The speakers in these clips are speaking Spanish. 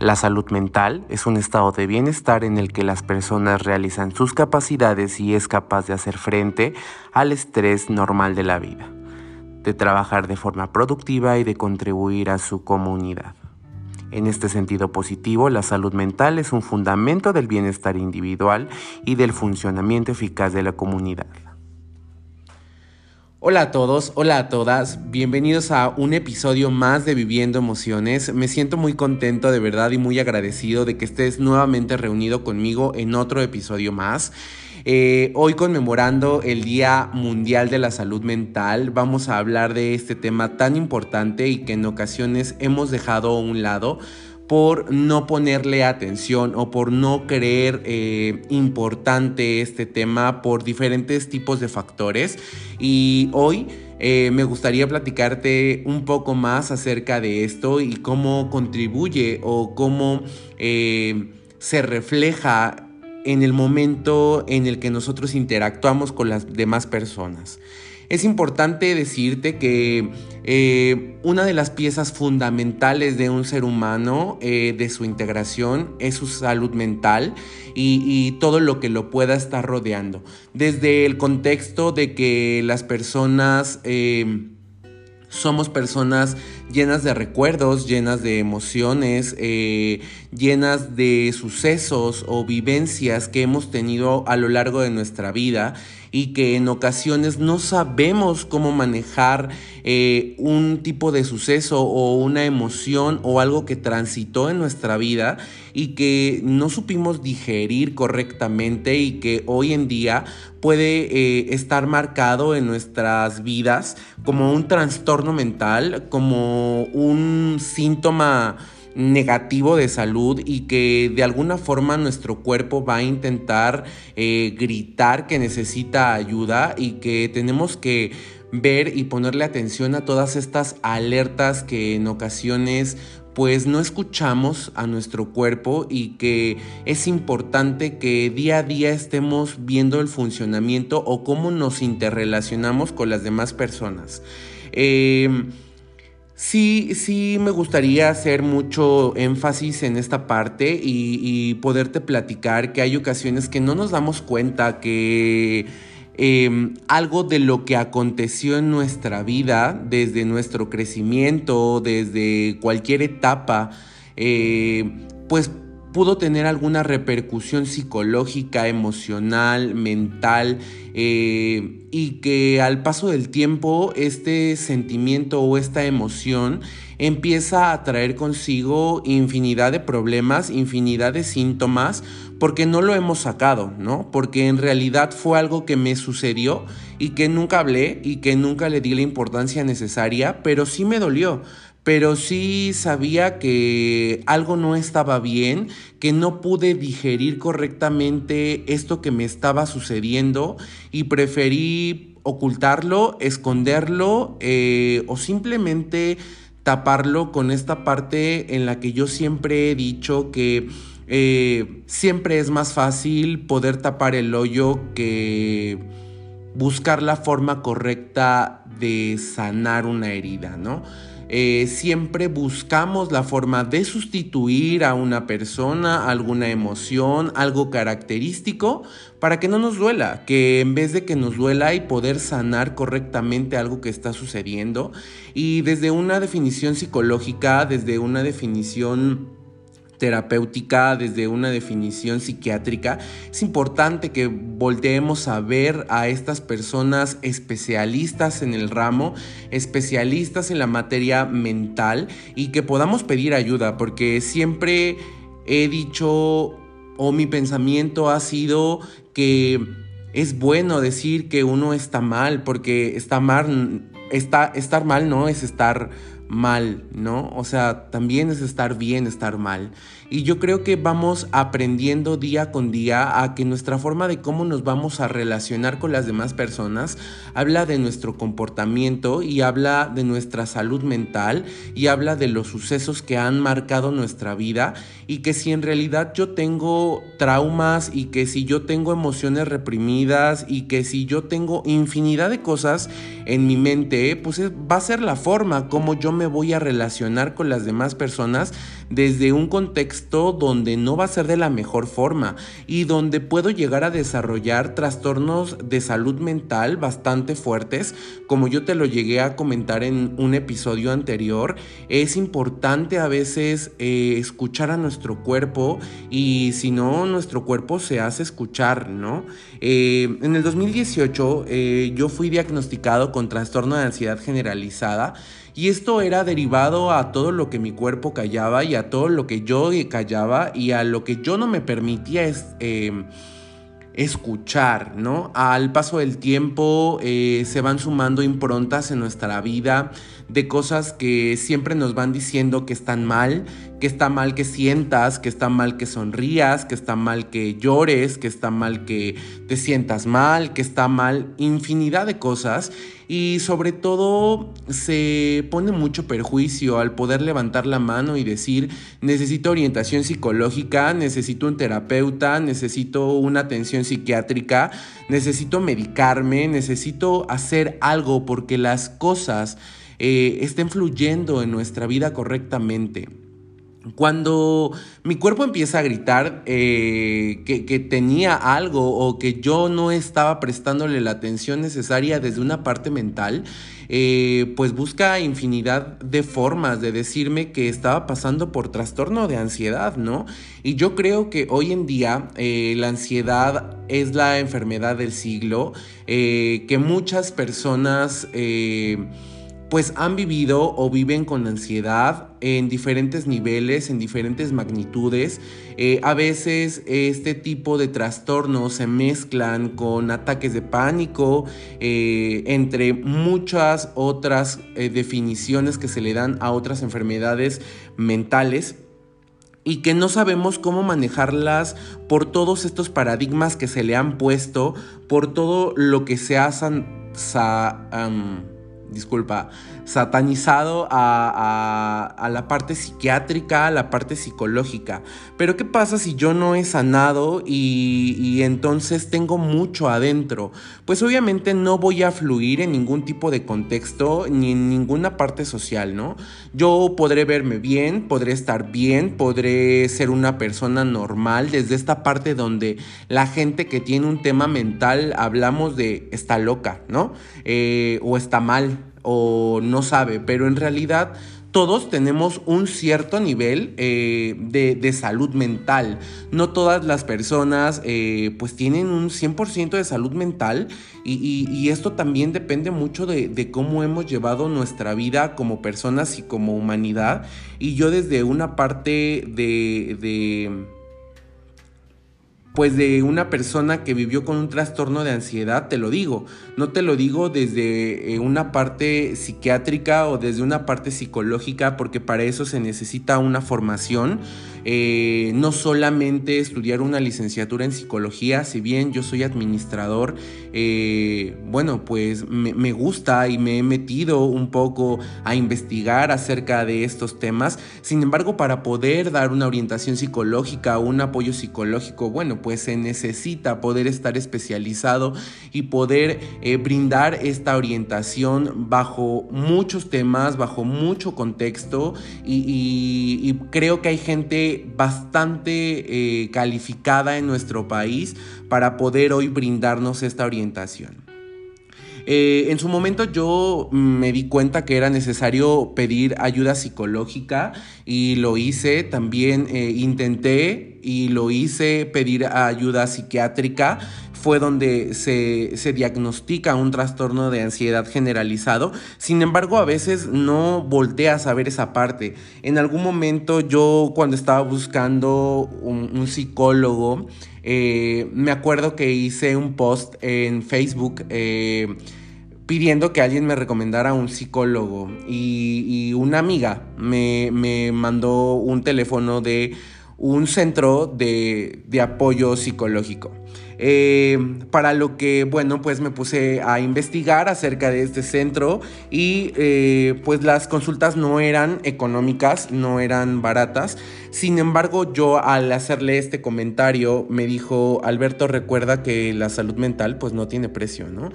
La salud mental es un estado de bienestar en el que las personas realizan sus capacidades y es capaz de hacer frente al estrés normal de la vida, de trabajar de forma productiva y de contribuir a su comunidad. En este sentido positivo, la salud mental es un fundamento del bienestar individual y del funcionamiento eficaz de la comunidad. Hola a todos, hola a todas, bienvenidos a un episodio más de Viviendo Emociones. Me siento muy contento de verdad y muy agradecido de que estés nuevamente reunido conmigo en otro episodio más. Eh, hoy conmemorando el Día Mundial de la Salud Mental, vamos a hablar de este tema tan importante y que en ocasiones hemos dejado a un lado por no ponerle atención o por no creer eh, importante este tema por diferentes tipos de factores. Y hoy eh, me gustaría platicarte un poco más acerca de esto y cómo contribuye o cómo eh, se refleja en el momento en el que nosotros interactuamos con las demás personas. Es importante decirte que eh, una de las piezas fundamentales de un ser humano, eh, de su integración, es su salud mental y, todo lo que lo pueda estar rodeando. Desde el contexto de que las personas... Eh, somos personas llenas de recuerdos, llenas de emociones, llenas de sucesos o vivencias que hemos tenido a lo largo de nuestra vida y que en ocasiones no sabemos cómo manejar eh, un tipo de suceso o una emoción o algo que transitó en nuestra vida y que no supimos digerir correctamente y que hoy en día puede eh, estar marcado en nuestras vidas como un trastorno mental, como un síntoma negativo de salud y que de alguna forma nuestro cuerpo va a intentar eh, gritar que necesita ayuda y que tenemos que ver y ponerle atención a todas estas alertas que en ocasiones pues no escuchamos a nuestro cuerpo y que es importante que día a día estemos viendo el funcionamiento o cómo nos interrelacionamos con las demás personas. Eh, Sí, sí me gustaría hacer mucho énfasis en esta parte y, poderte platicar que hay ocasiones que no nos damos cuenta que em, algo de lo que aconteció en nuestra vida, desde nuestro crecimiento, desde cualquier etapa, eh, pues pudo tener alguna repercusión psicológica, emocional, mental, eh, y que al paso del tiempo este sentimiento o esta emoción empieza a traer consigo infinidad de problemas, infinidad de síntomas, porque no lo hemos sacado, ¿no? Porque en realidad fue algo que me sucedió y que nunca hablé y que nunca le di la importancia necesaria, pero sí me dolió pero sí sabía que algo no estaba bien, que no pude digerir correctamente esto que me estaba sucediendo y preferí ocultarlo, esconderlo eh, o simplemente taparlo con esta parte en la que yo siempre he dicho que eh, siempre es más fácil poder tapar el hoyo que buscar la forma correcta de sanar una herida, ¿no? Eh, siempre buscamos la forma de sustituir a una persona, alguna emoción, algo característico, para que no nos duela, que en vez de que nos duela y poder sanar correctamente algo que está sucediendo, y desde una definición psicológica, desde una definición terapéutica, desde una definición psiquiátrica, es importante que volteemos a ver a estas personas especialistas en el ramo, especialistas en la materia mental y que podamos pedir ayuda, porque siempre he dicho o mi pensamiento ha sido que es bueno decir que uno está mal, porque está estar mal no es estar mal, ¿no? O sea, también es estar bien, estar mal. Y yo creo que vamos aprendiendo día con día a que nuestra forma de cómo nos vamos a relacionar con las demás personas habla de nuestro comportamiento y habla de nuestra salud mental y habla de los sucesos que han marcado nuestra vida y que si en realidad yo tengo traumas y que si yo tengo emociones reprimidas y que si yo tengo infinidad de cosas en mi mente, pues va a ser la forma como yo me voy a relacionar con las demás personas desde un contexto donde no va a ser de la mejor forma y donde puedo llegar a desarrollar trastornos de salud mental bastante fuertes, como yo te lo llegué a comentar en un episodio anterior. Es importante a veces eh, escuchar a nuestro cuerpo y si no, nuestro cuerpo se hace escuchar, ¿no? Eh, en el 2018 eh, yo fui diagnosticado con trastorno de ansiedad generalizada y esto era derivado a todo lo que mi cuerpo callaba y a todo lo que yo callaba y a lo que yo no me permitía em, escuchar, ¿no? Al paso del tiempo eh, se van sumando improntas en nuestra vida de cosas que siempre nos van diciendo que están mal, que está mal que sientas, que está mal que sonrías, que está mal que llores, que está mal que te sientas mal, que está mal infinidad de cosas. Y sobre todo se pone mucho perjuicio al poder levantar la mano y decir necesito orientación psicológica, necesito un terapeuta, necesito una atención psiquiátrica, necesito medicarme, necesito hacer algo porque las cosas eh, estén fluyendo en nuestra vida correctamente. Cuando mi cuerpo empieza a gritar eh, que, tenía algo o que yo no estaba prestándole la atención necesaria desde una parte mental, eh, pues busca infinidad de formas de decirme que estaba pasando por trastorno de ansiedad, ¿no? Y yo creo que hoy en día la ansiedad es la enfermedad del siglo, que muchas personas pues han vivido o viven con ansiedad en diferentes niveles, en diferentes magnitudes. Eh, a veces este tipo de trastornos se mezclan con ataques de pánico, eh, entre muchas otras eh, definiciones que se le dan a otras enfermedades mentales y que no sabemos cómo manejarlas por todos estos paradigmas que se le han puesto, por todo lo que se hacen disculpa, satanizado a, la parte psiquiátrica, a la parte psicológica. Pero ¿qué pasa si yo no he sanado y, entonces tengo mucho adentro? Pues obviamente no voy a fluir en ningún tipo de contexto ni en ninguna parte social, ¿no? Yo podré verme bien, podré estar bien, podré ser una persona normal desde esta parte donde la gente que tiene un tema mental hablamos de está loca, ¿no? Eh, o está mal o no sabe, pero en realidad todos tenemos un cierto nivel eh, de, salud mental. No todas las personas eh, pues tienen un 100% de salud mental y, esto también depende mucho de, cómo hemos llevado nuestra vida como personas y como humanidad. Y yo desde una parte de pues de una persona que vivió con un trastorno de ansiedad, te lo digo. No te lo digo desde eh, una parte psiquiátrica o desde una parte psicológica, porque para eso se necesita una formación. Eh, no solamente estudiar una licenciatura en psicología, si bien yo soy administrador, eh, bueno, pues me, gusta y me he metido un poco a investigar acerca de estos temas. Sin embargo, para poder dar una orientación psicológica un apoyo psicológico, bueno, pues se necesita poder estar especializado y poder eh, brindar esta orientación bajo muchos temas, bajo mucho contexto y creo que hay gente bastante eh, calificada en nuestro país para poder hoy brindarnos esta orientación. Eh, en su momento yo me di cuenta que era necesario pedir ayuda psicológica y lo hice, también eh, intenté y lo hice pedir ayuda psiquiátrica fue donde se, diagnostica un trastorno de ansiedad generalizado. Sin embargo, a veces no volteas a ver esa parte. En algún momento yo cuando estaba buscando un, psicólogo, eh, me acuerdo que hice un post en Facebook. Eh, pidiendo que alguien me recomendara un psicólogo y, una amiga me, me mandó un teléfono de un centro de, de apoyo psicológico. Eh, para lo que, bueno, pues me puse a investigar acerca de este centro y eh, pues las consultas no eran económicas, no eran baratas. Sin embargo, yo al hacerle este comentario me dijo, Alberto, recuerda que la salud mental pues no tiene precio, ¿no?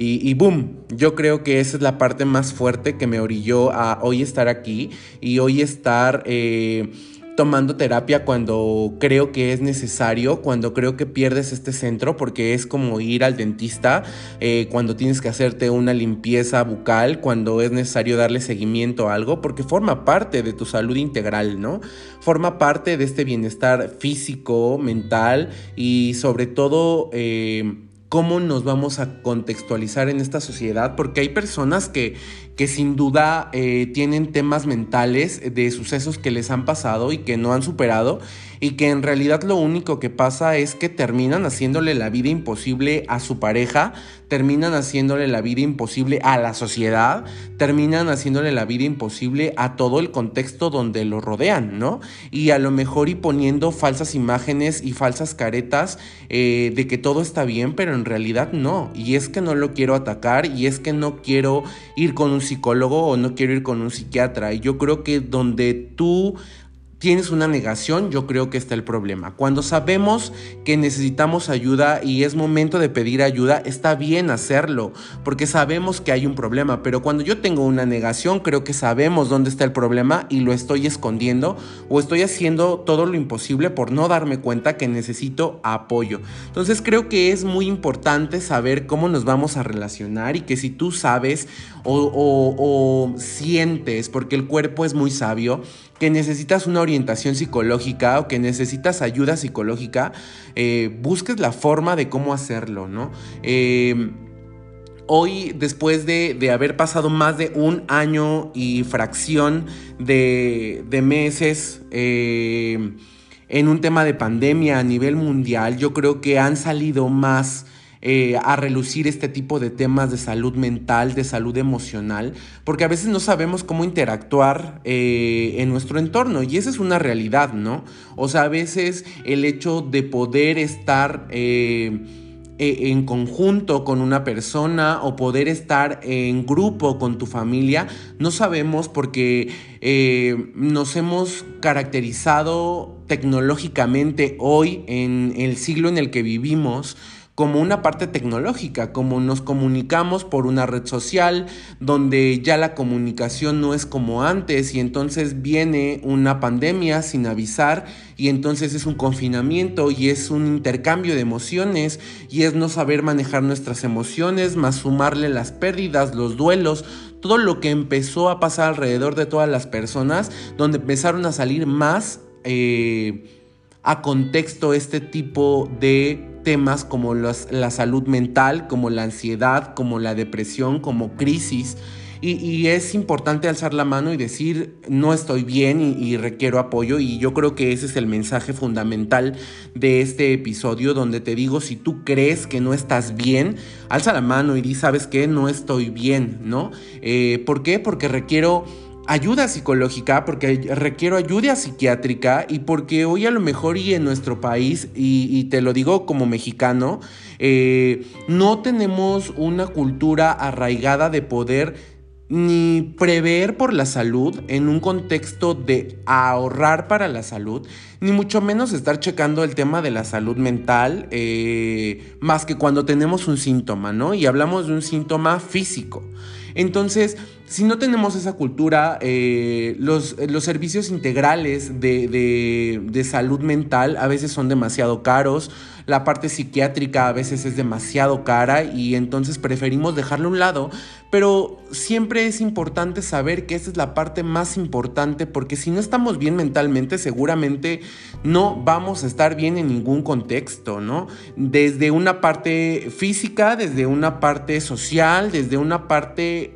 Y, boom, yo creo que esa es la parte más fuerte que me orilló a hoy estar aquí y hoy estar... Eh, tomando terapia cuando creo que es necesario, cuando creo que pierdes este centro, porque es como ir al dentista, eh, cuando tienes que hacerte una limpieza bucal, cuando es necesario darle seguimiento a algo, porque forma parte de tu salud integral, ¿no? Forma parte de este bienestar físico, mental y sobre todo... Eh, cómo nos vamos a contextualizar en esta sociedad, porque hay personas que, que sin duda eh, tienen temas mentales de sucesos que les han pasado y que no han superado y que en realidad lo único que pasa es que terminan haciéndole la vida imposible a su pareja, terminan haciéndole la vida imposible a la sociedad, terminan haciéndole la vida imposible a todo el contexto donde lo rodean, ¿no? Y a lo mejor y poniendo falsas imágenes y falsas caretas eh, de que todo está bien, pero en realidad no. Y es que no lo quiero atacar y es que no quiero ir con un psicólogo o no quiero ir con un psiquiatra. Y yo creo que donde tú tienes una negación, yo creo que está el problema. Cuando sabemos que necesitamos ayuda y es momento de pedir ayuda, está bien hacerlo, porque sabemos que hay un problema, pero cuando yo tengo una negación, creo que sabemos dónde está el problema y lo estoy escondiendo o estoy haciendo todo lo imposible por no darme cuenta que necesito apoyo. Entonces creo que es muy importante saber cómo nos vamos a relacionar y que si tú sabes o, sientes, porque el cuerpo es muy sabio, que necesitas una orientación psicológica o que necesitas ayuda psicológica, eh, busques la forma de cómo hacerlo, ¿no? Eh, hoy, después de, haber pasado más de un año y fracción de, meses eh, en un tema de pandemia a nivel mundial, yo creo que han salido más eh, a relucir este tipo de temas de salud mental, de salud emocional, porque a veces no sabemos cómo interactuar eh, en nuestro entorno y esa es una realidad, ¿no? O sea, a veces el hecho de poder estar... Eh, e, en conjunto con una persona o poder estar en grupo con tu familia, no sabemos porque nos hemos caracterizado tecnológicamente hoy en el siglo en el que vivimos como una parte tecnológica, como nos comunicamos por una red social, donde ya la comunicación no es como antes y entonces viene una pandemia sin avisar y entonces es un confinamiento y es un intercambio de emociones y es no saber manejar nuestras emociones, más sumarle las pérdidas, los duelos, todo lo que empezó a pasar alrededor de todas las personas, donde empezaron a salir más eh, a contexto este tipo de temas como la salud mental, como la ansiedad, como la depresión, como crisis. Y, es importante alzar la mano y decir, no estoy bien y, requiero apoyo. Y yo creo que ese es el mensaje fundamental de este episodio, donde te digo, si tú crees que no estás bien, alza la mano y di, ¿sabes qué? No estoy bien, ¿no? Eh, ¿Por qué? Porque requiero ayuda psicológica, porque requiero ayuda psiquiátrica y porque hoy a lo mejor y en nuestro país, y, te lo digo como mexicano, eh, no tenemos una cultura arraigada de poder ni prever por la salud en un contexto de ahorrar para la salud, ni mucho menos estar checando el tema de la salud mental, eh, más que cuando tenemos un síntoma, ¿no? Y hablamos de un síntoma físico. Entonces, si no tenemos esa cultura, eh, los, servicios integrales de, salud mental a veces son demasiado caros, la parte psiquiátrica a veces es demasiado cara y entonces preferimos dejarlo a un lado, pero siempre es importante saber que esa es la parte más importante porque si no estamos bien mentalmente seguramente no vamos a estar bien en ningún contexto, ¿no? Desde una parte física, desde una parte social, desde una parte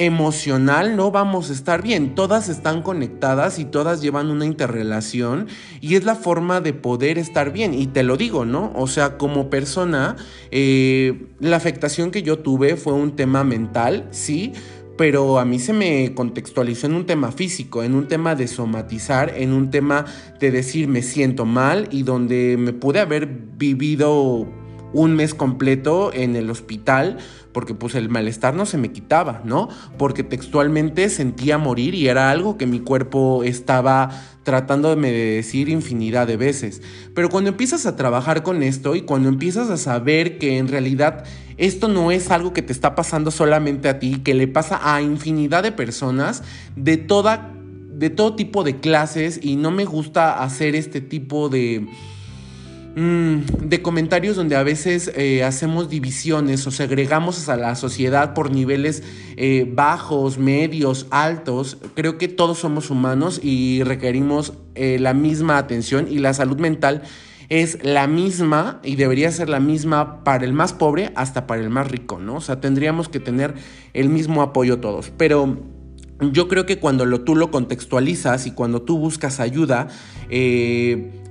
emocional no vamos a estar bien. Todas están conectadas y todas llevan una interrelación y es la forma de poder estar bien. Y te lo digo, ¿no? O sea, como persona, eh, la afectación que yo tuve fue un tema mental, sí, pero a mí se me contextualizó en un tema físico, en un tema de somatizar, en un tema de decir me siento mal y donde me pude haber vivido un mes completo en el hospital porque pues el malestar no se me quitaba, ¿no? Porque textualmente sentía morir y era algo que mi cuerpo estaba tratando de decir infinidad de veces. Pero cuando empiezas a trabajar con esto y cuando empiezas a saber que en realidad esto no es algo que te está pasando solamente a ti, que le pasa a infinidad de personas de toda de todo tipo de clases y no me gusta hacer este tipo de de comentarios donde a veces eh, hacemos divisiones o segregamos a la sociedad por niveles eh, bajos, medios, altos. Creo que todos somos humanos y requerimos eh, la misma atención y la salud mental es la misma y debería ser la misma para el más pobre hasta para el más rico, ¿no? O sea, tendríamos que tener el mismo apoyo todos. Pero yo creo que cuando lo, tú lo contextualizas y cuando tú buscas ayuda,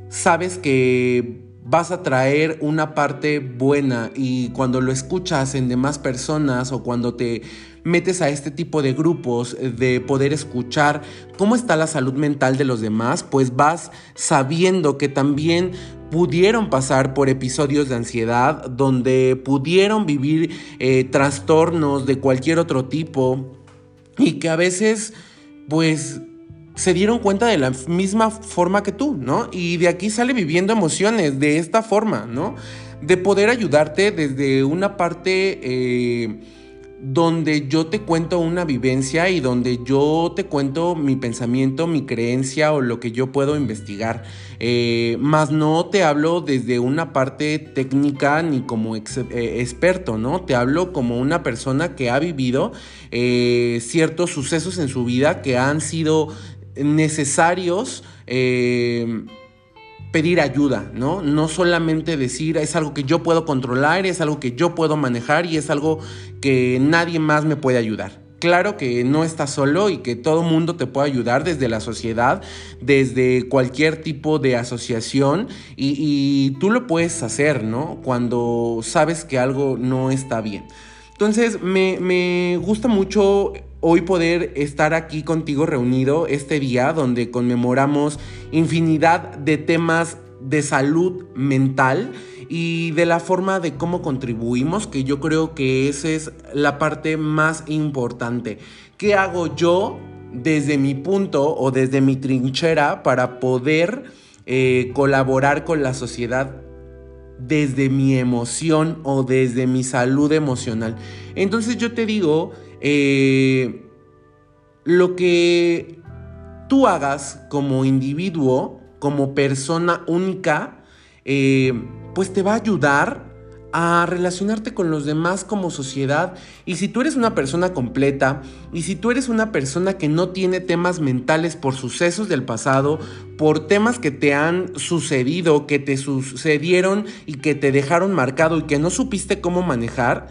sabes que vas a traer una parte buena y cuando lo escuchas en demás personas o cuando te metes a este tipo de grupos de poder escuchar cómo está la salud mental de los demás, pues vas sabiendo que también pudieron pasar por episodios de ansiedad, donde pudieron vivir eh, trastornos de cualquier otro tipo y que a veces pues se dieron cuenta de la misma forma que tú, ¿no? Y de aquí sale viviendo emociones de esta forma, ¿no? De poder ayudarte desde una parte eh, donde yo te cuento una vivencia y donde yo te cuento mi pensamiento, mi creencia o lo que yo puedo investigar. Eh, más no te hablo desde una parte técnica ni como eh, experto, ¿no? Te hablo como una persona que ha vivido ciertos sucesos en su vida que han sido necesarios eh, pedir ayuda, ¿no? No solamente decir es algo que yo puedo controlar, es algo que yo puedo manejar y es algo que nadie más me puede ayudar. Claro que no estás solo y que todo mundo te puede ayudar desde la sociedad, desde cualquier tipo de asociación y, tú lo puedes hacer, ¿no? Cuando sabes que algo no está bien. Entonces me, me gusta mucho hoy poder estar aquí contigo reunido este día donde conmemoramos infinidad de temas de salud mental y de la forma de cómo contribuimos, que yo creo que esa es la parte más importante. ¿Qué hago yo desde mi punto o desde mi trinchera para poder eh, colaborar con la sociedad desde mi emoción o desde mi salud emocional? Entonces yo te digo eh, lo que tú hagas como individuo, como persona única, eh, pues te va a ayudar a relacionarte con los demás como sociedad. Y si tú eres una persona completa, y si tú eres una persona que no tiene temas mentales por sucesos del pasado, por temas que te han sucedido, que te sucedieron y que te dejaron marcado y que no supiste cómo manejar,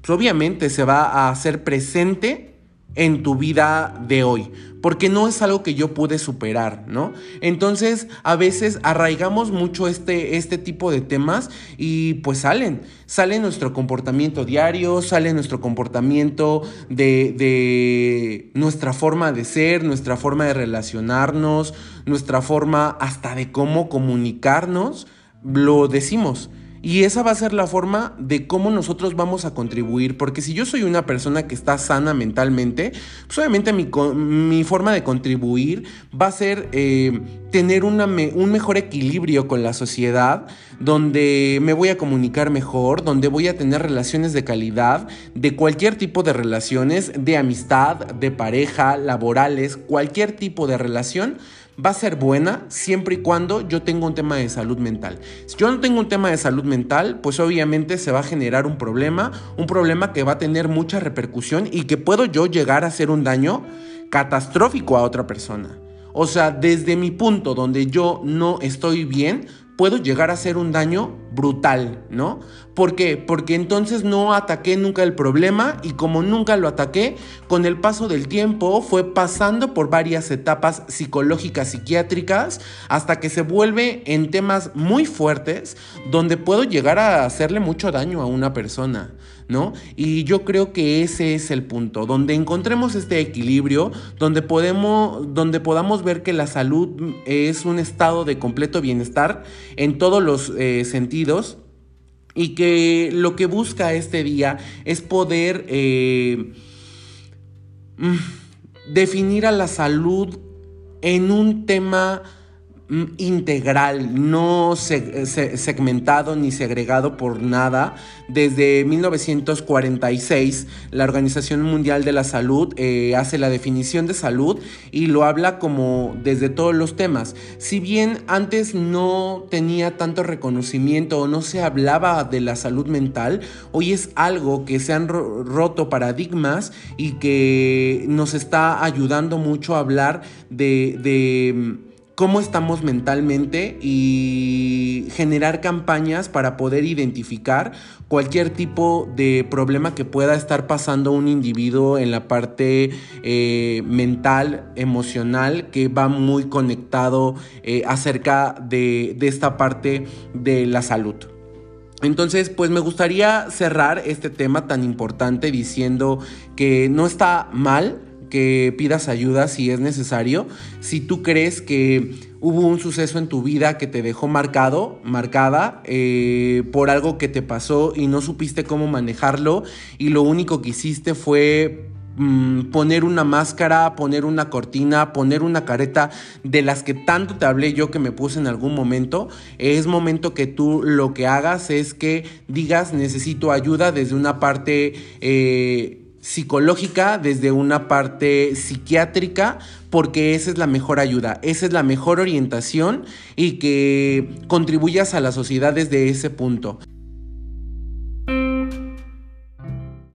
pues obviamente se va a hacer presente en tu vida de hoy, porque no es algo que yo pude superar, ¿no? Entonces, a veces arraigamos mucho este, este tipo de temas y pues salen, sale nuestro comportamiento diario, sale nuestro comportamiento de, de nuestra forma de ser, nuestra forma de relacionarnos, nuestra forma hasta de cómo comunicarnos, lo decimos. Y esa va a ser la forma de cómo nosotros vamos a contribuir, porque si yo soy una persona que está sana mentalmente, pues obviamente mi, forma de contribuir va a ser eh, tener un mejor equilibrio con la sociedad, donde me voy a comunicar mejor, donde voy a tener relaciones de calidad, de cualquier tipo de relaciones, de amistad, de pareja, laborales, cualquier tipo de relación va a ser buena siempre y cuando yo tenga un tema de salud mental. Si yo no tengo un tema de salud mental, pues obviamente se va a generar un problema, un problema que va a tener mucha repercusión y que puedo yo llegar a hacer un daño catastrófico a otra persona. O sea, desde mi punto donde yo no estoy bien, puedo llegar a hacer un daño brutal, ¿no? ¿Por qué? Porque entonces no ataqué nunca el problema y como nunca lo ataqué, con el paso del tiempo fue pasando por varias etapas psicológicas, psiquiátricas, hasta que se vuelve en temas muy fuertes donde puedo llegar a hacerle mucho daño a una persona. ¿no? Y yo creo que ese es el punto, donde encontremos este equilibrio, donde, podemos, donde podamos ver que la salud es un estado de completo bienestar en todos los eh, sentidos y que lo que busca este día es poder eh, mm, definir a la salud en un tema integral, no segmentado ni segregado por nada. Desde 1946, la Organización Mundial de la Salud eh, hace la definición de salud y lo habla como desde todos los temas. Si bien antes no tenía tanto reconocimiento o no se hablaba de la salud mental, hoy es algo que se han roto paradigmas y que nos está ayudando mucho a hablar de, mm, cómo estamos mentalmente y generar campañas para poder identificar cualquier tipo de problema que pueda estar pasando un individuo en la parte eh, mental, emocional, que va muy conectado eh, acerca de, de esta parte de la salud. Entonces, pues me gustaría cerrar este tema tan importante diciendo que no está mal que pidas ayuda si es necesario. Si tú crees que hubo un suceso en tu vida que te dejó marcado, marcada, eh, por algo que te pasó y no supiste cómo manejarlo y lo único que hiciste fue mm, poner una máscara, poner una cortina, poner una careta de las que tanto te hablé yo que me puse en algún momento, es momento que tú lo que hagas es que digas necesito ayuda desde una parte... Eh, psicológica, desde una parte psiquiátrica, porque esa es la mejor ayuda, esa es la mejor orientación y que contribuyas a la sociedad desde ese punto.